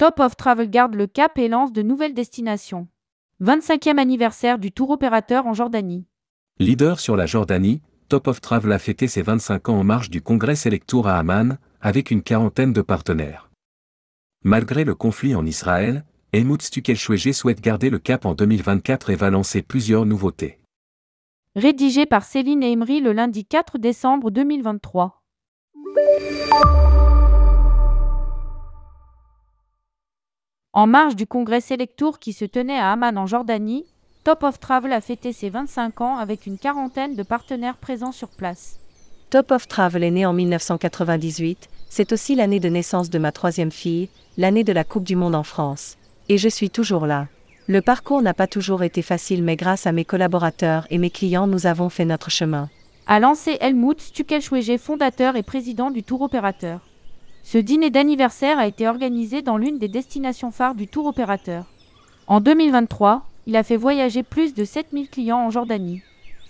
Top of Travel garde le cap et lance de nouvelles destinations. 25e anniversaire du tour opérateur en Jordanie. Leader sur la Jordanie, Top of Travel a fêté ses 25 ans en marge du congrès Selectour à Amman, avec une quarantaine de partenaires. Malgré le conflit en Israël, Helmut Stukelschwege souhaite garder le cap en 2024 et va lancer plusieurs nouveautés. Rédigé par Céline Emery le lundi 4 décembre 2023. En marge du congrès Selectour qui se tenait à Amman en Jordanie, Top of Travel a fêté ses 25 ans avec une quarantaine de partenaires présents sur place. Top of Travel est né en 1998, c'est aussi l'année de naissance de ma troisième fille, l'année de la Coupe du Monde en France. Et je suis toujours là. Le parcours n'a pas toujours été facile mais grâce à mes collaborateurs et mes clients nous avons fait notre chemin. A lancé Helmut Stukelschwege, fondateur et président du tour opérateur. Ce dîner d'anniversaire a été organisé dans l'une des destinations phares du tour opérateur. En 2023, il a fait voyager plus de 7000 clients en Jordanie.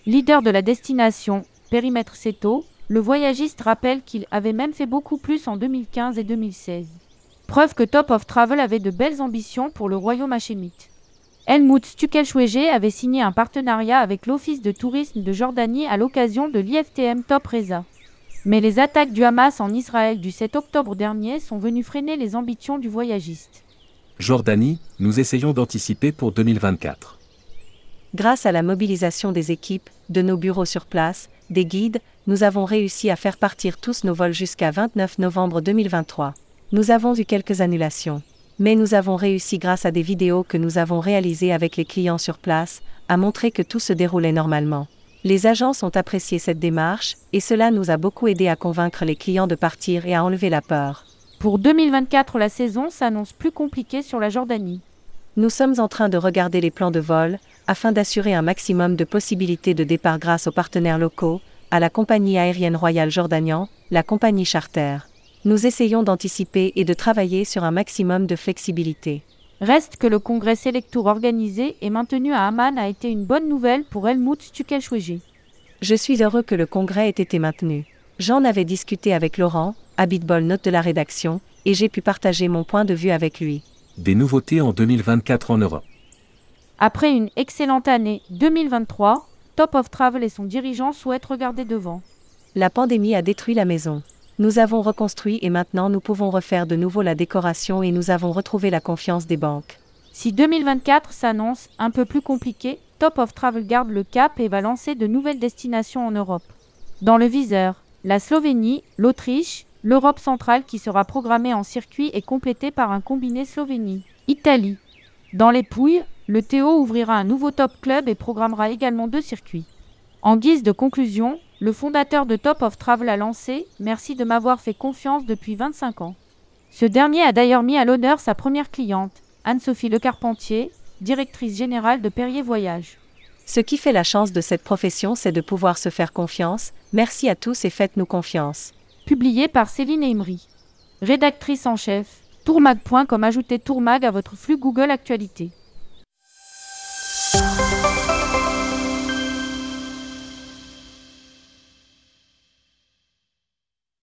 Leader de la destination, périmètre Seto, le voyagiste rappelle qu'il avait même fait beaucoup plus en 2015 et 2016. Preuve que Top of Travel avait de belles ambitions pour le royaume hachémite. Helmut Stukelschwege avait signé un partenariat avec l'Office de tourisme de Jordanie à l'occasion de l'IFTM Top Reza. Mais les attaques du Hamas en Israël du 7 octobre dernier sont venues freiner les ambitions du voyagiste. Jordanie, nous essayons d'anticiper pour 2024. Grâce à la mobilisation des équipes, de nos bureaux sur place, des guides, nous avons réussi à faire partir tous nos vols jusqu'à 29 novembre 2023. Nous avons eu quelques annulations. Mais nous avons réussi grâce à des vidéos que nous avons réalisées avec les clients sur place, à montrer que tout se déroulait normalement. Les agences ont apprécié cette démarche, et cela nous a beaucoup aidé à convaincre les clients de partir et à enlever la peur. Pour 2024, la saison s'annonce plus compliquée sur la Jordanie. Nous sommes en train de regarder les plans de vol, afin d'assurer un maximum de possibilités de départ grâce aux partenaires locaux, à la compagnie aérienne royale Jordanian, la compagnie charter. Nous essayons d'anticiper et de travailler sur un maximum de flexibilité. Reste que le congrès Selectour organisé et maintenu à Amman a été une bonne nouvelle pour Helmut Stukelschwege. Je suis heureux que le congrès ait été maintenu. J'en avais discuté avec Laurent, Habitbol note de la rédaction, et j'ai pu partager mon point de vue avec lui. Des nouveautés en 2024 en Europe. Après une excellente année 2023, Top of Travel et son dirigeant souhaitent regarder devant. La pandémie a détruit la maison. Nous avons reconstruit et maintenant nous pouvons refaire de nouveau la décoration et nous avons retrouvé la confiance des banques. Si 2024 s'annonce un peu plus compliqué, Top of Travel garde le cap et va lancer de nouvelles destinations en Europe. Dans le viseur, la Slovénie, l'Autriche, l'Europe centrale qui sera programmée en circuit et complétée par un combiné Slovénie-Italie. Dans les Pouilles, le Théo ouvrira un nouveau top club et programmera également deux circuits. En guise de conclusion, le fondateur de Top of Travel a lancé Merci de m'avoir fait confiance depuis 25 ans. Ce dernier a d'ailleurs mis à l'honneur sa première cliente, Anne-Sophie Lecarpentier, directrice générale de Perrier Voyage. Ce qui fait la chance de cette profession, c'est de pouvoir se faire confiance. Merci à tous et faites-nous confiance. Publié par Céline Emery. Rédactrice en chef, tourmag.com. Ajoutez Tourmag à votre flux Google Actualité.